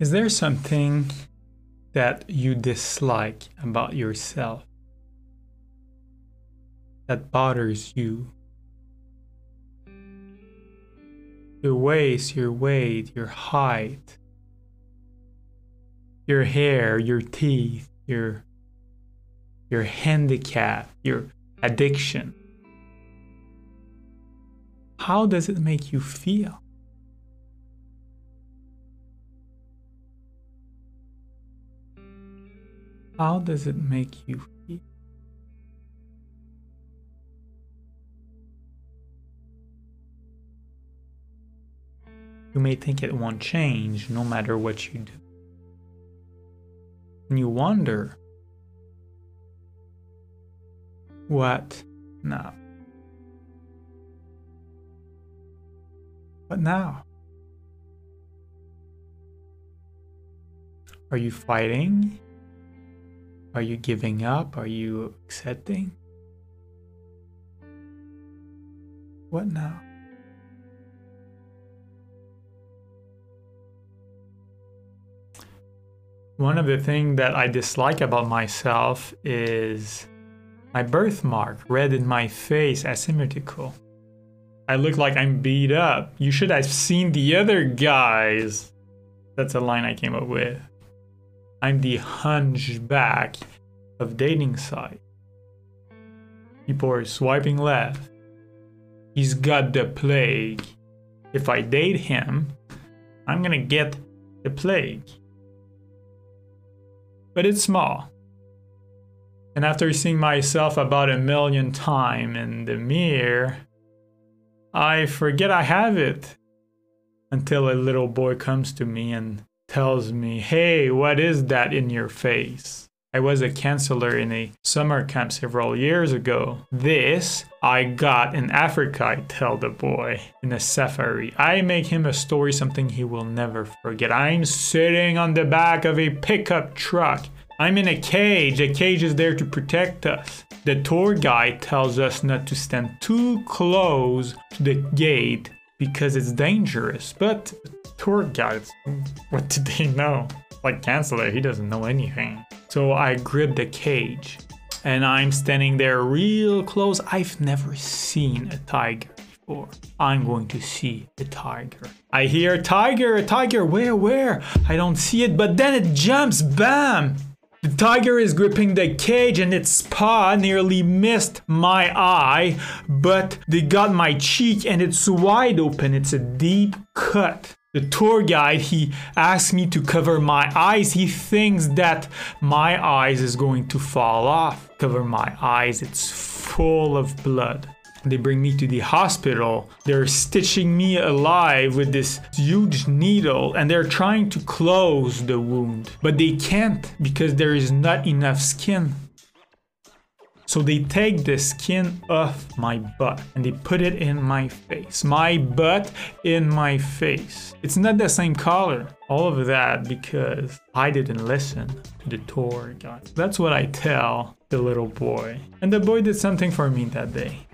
Is there something that you dislike about yourself that bothers you? Your waist, your weight, your height, your hair, your teeth, your your handicap, your addiction. How does it make you feel? How does it make you feel? You may think it won't change no matter what you do. And you wonder, what now? What now? Are you fighting? Are you giving up? Are you accepting? What now? One of the things that I dislike about myself is my birthmark red in my face asymmetrical. I look like I'm beat up. You should have seen the other guys. That's a line I came up with. I'm the hunchback of dating site. People are swiping left. He's got the plague. If I date him, I'm gonna get the plague. But it's small. And after seeing myself about a million times in the mirror, I forget I have it until a little boy comes to me and tells me, Hey, what is that in your face? I was a counselor in a summer camp several years ago. This I got in Africa, I tell the boy, in a safari. I make him a story, something he will never forget. I'm sitting on the back of a pickup truck. I'm in a cage. A cage is there to protect us. The tour guide tells us not to stand too close to the gate because it's dangerous. But tour guides, what do they know? Like Chancellor, he doesn't know anything. So I grip the cage and I'm standing there real close. I've never seen a tiger before. I'm going to see a tiger. I hear tiger, a tiger, where, where? I don't see it, but then it jumps, bam! The tiger is gripping the cage and its paw nearly missed my eye, but they got my cheek and it's wide open. It's a deep cut. The tour guide, he asked me to cover my eyes. He thinks that my eyes is going to fall off. Cover my eyes, it's full of blood. They bring me to the hospital. They're stitching me alive with this huge needle and they're trying to close the wound. But they can't because there is not enough skin. So they take the skin off my butt and they put it in my face. My butt in my face. It's not the same color. All of that because I didn't listen to the tour guide. That's what I tell the little boy. And the boy did something for me that day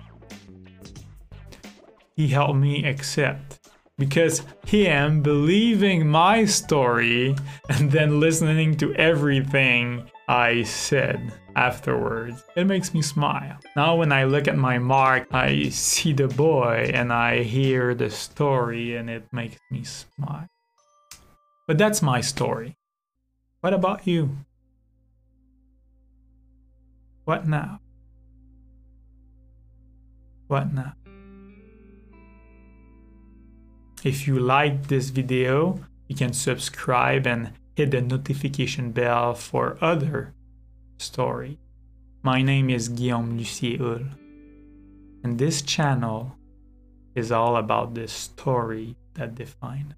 he helped me accept. Because him believing my story and then listening to everything I said afterwards, it makes me smile. Now, when I look at my mark, I see the boy and I hear the story and it makes me smile. But that's my story. What about you? What now? What now? If you like this video, you can subscribe and hit the notification bell for other story. My name is Guillaume Lucier and this channel is all about the story that define